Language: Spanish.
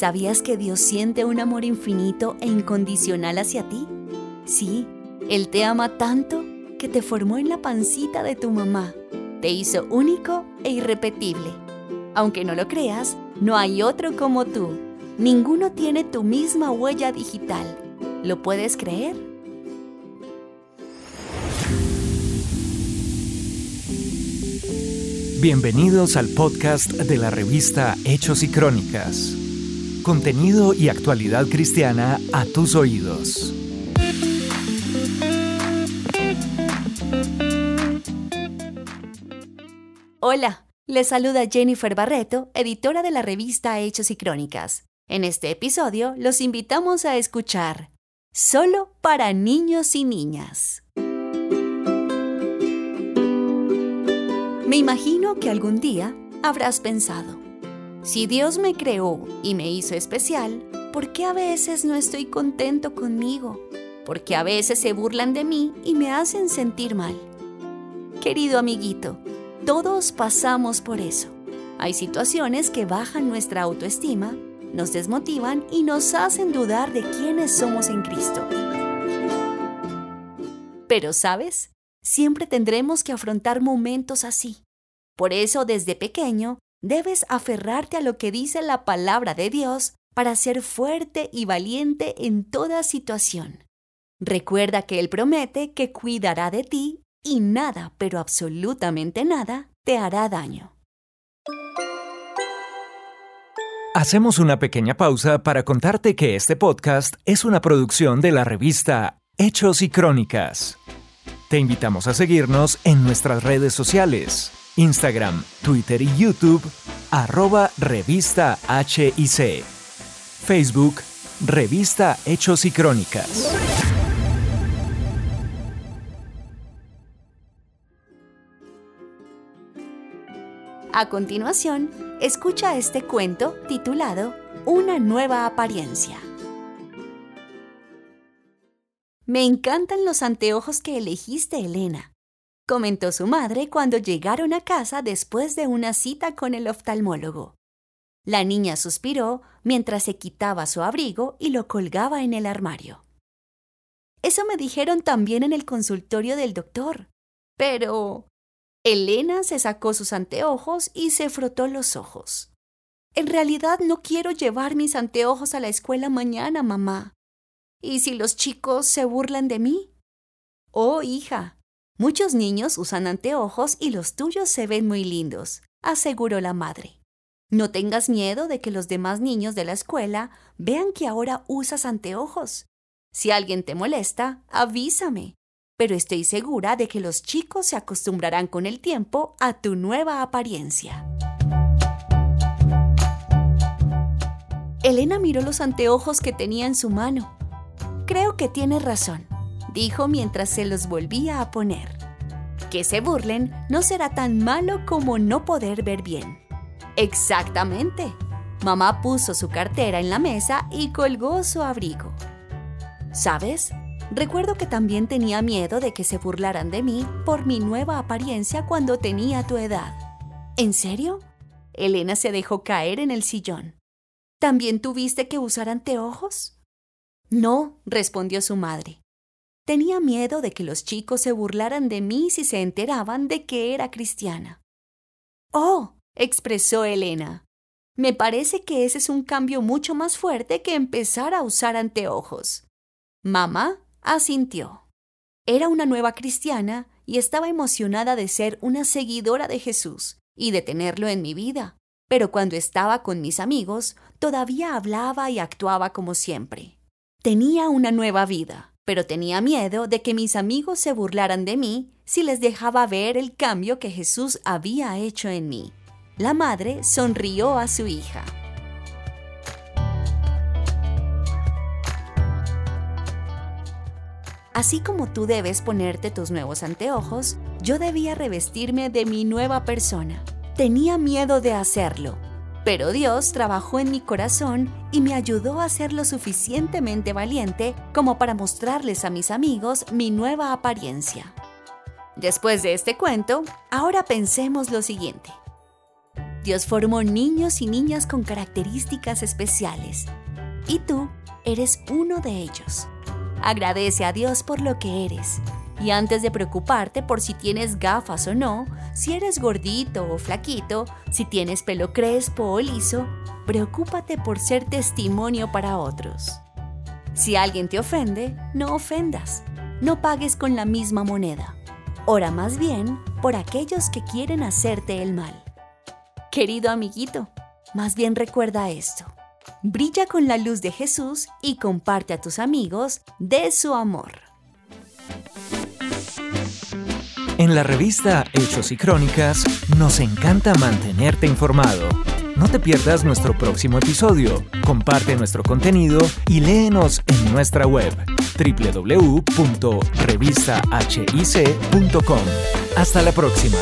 ¿Sabías que Dios siente un amor infinito e incondicional hacia ti? Sí, Él te ama tanto que te formó en la pancita de tu mamá. Te hizo único e irrepetible. Aunque no lo creas, no hay otro como tú. Ninguno tiene tu misma huella digital. ¿Lo puedes creer? Bienvenidos al podcast de la revista Hechos y Crónicas. Contenido y actualidad cristiana a tus oídos. Hola, les saluda Jennifer Barreto, editora de la revista Hechos y Crónicas. En este episodio los invitamos a escuchar Solo para niños y niñas. Me imagino que algún día habrás pensado, si Dios me creó y me hizo especial, ¿por qué a veces no estoy contento conmigo? ¿Por qué a veces se burlan de mí y me hacen sentir mal? Querido amiguito, todos pasamos por eso. Hay situaciones que bajan nuestra autoestima, nos desmotivan y nos hacen dudar de quiénes somos en Cristo. Pero, ¿sabes? Siempre tendremos que afrontar momentos así. Por eso, desde pequeño, debes aferrarte a lo que dice la palabra de Dios para ser fuerte y valiente en toda situación. Recuerda que Él promete que cuidará de ti y nada, pero absolutamente nada, te hará daño. Hacemos una pequeña pausa para contarte que este podcast es una producción de la revista Hechos y Crónicas. Te invitamos a seguirnos en nuestras redes sociales, Instagram, Twitter y YouTube, arroba revista HIC, Facebook, revista Hechos y Crónicas. A continuación, escucha este cuento titulado Una nueva apariencia. Me encantan los anteojos que elegiste, Elena, comentó su madre cuando llegaron a casa después de una cita con el oftalmólogo. La niña suspiró mientras se quitaba su abrigo y lo colgaba en el armario. Eso me dijeron también en el consultorio del doctor. Pero Elena se sacó sus anteojos y se frotó los ojos. En realidad no quiero llevar mis anteojos a la escuela mañana, mamá. ¿Y si los chicos se burlan de mí? Oh, hija, muchos niños usan anteojos y los tuyos se ven muy lindos, aseguró la madre. No tengas miedo de que los demás niños de la escuela vean que ahora usas anteojos. Si alguien te molesta, avísame pero estoy segura de que los chicos se acostumbrarán con el tiempo a tu nueva apariencia. Elena miró los anteojos que tenía en su mano. Creo que tiene razón, dijo mientras se los volvía a poner. Que se burlen no será tan malo como no poder ver bien. Exactamente. Mamá puso su cartera en la mesa y colgó su abrigo. ¿Sabes? Recuerdo que también tenía miedo de que se burlaran de mí por mi nueva apariencia cuando tenía tu edad. ¿En serio? Elena se dejó caer en el sillón. ¿También tuviste que usar anteojos? No, respondió su madre. Tenía miedo de que los chicos se burlaran de mí si se enteraban de que era cristiana. Oh, expresó Elena. Me parece que ese es un cambio mucho más fuerte que empezar a usar anteojos. Mamá asintió. Era una nueva cristiana y estaba emocionada de ser una seguidora de Jesús y de tenerlo en mi vida. Pero cuando estaba con mis amigos, todavía hablaba y actuaba como siempre. Tenía una nueva vida, pero tenía miedo de que mis amigos se burlaran de mí si les dejaba ver el cambio que Jesús había hecho en mí. La madre sonrió a su hija. Así como tú debes ponerte tus nuevos anteojos, yo debía revestirme de mi nueva persona. Tenía miedo de hacerlo, pero Dios trabajó en mi corazón y me ayudó a ser lo suficientemente valiente como para mostrarles a mis amigos mi nueva apariencia. Después de este cuento, ahora pensemos lo siguiente. Dios formó niños y niñas con características especiales. Y tú eres uno de ellos. Agradece a Dios por lo que eres. Y antes de preocuparte por si tienes gafas o no, si eres gordito o flaquito, si tienes pelo crespo o liso, preocúpate por ser testimonio para otros. Si alguien te ofende, no ofendas. No pagues con la misma moneda. Ora más bien por aquellos que quieren hacerte el mal. Querido amiguito, más bien recuerda esto. Brilla con la luz de Jesús y comparte a tus amigos de su amor. En la revista Hechos y Crónicas nos encanta mantenerte informado. No te pierdas nuestro próximo episodio, comparte nuestro contenido y léenos en nuestra web www.revistahic.com. Hasta la próxima.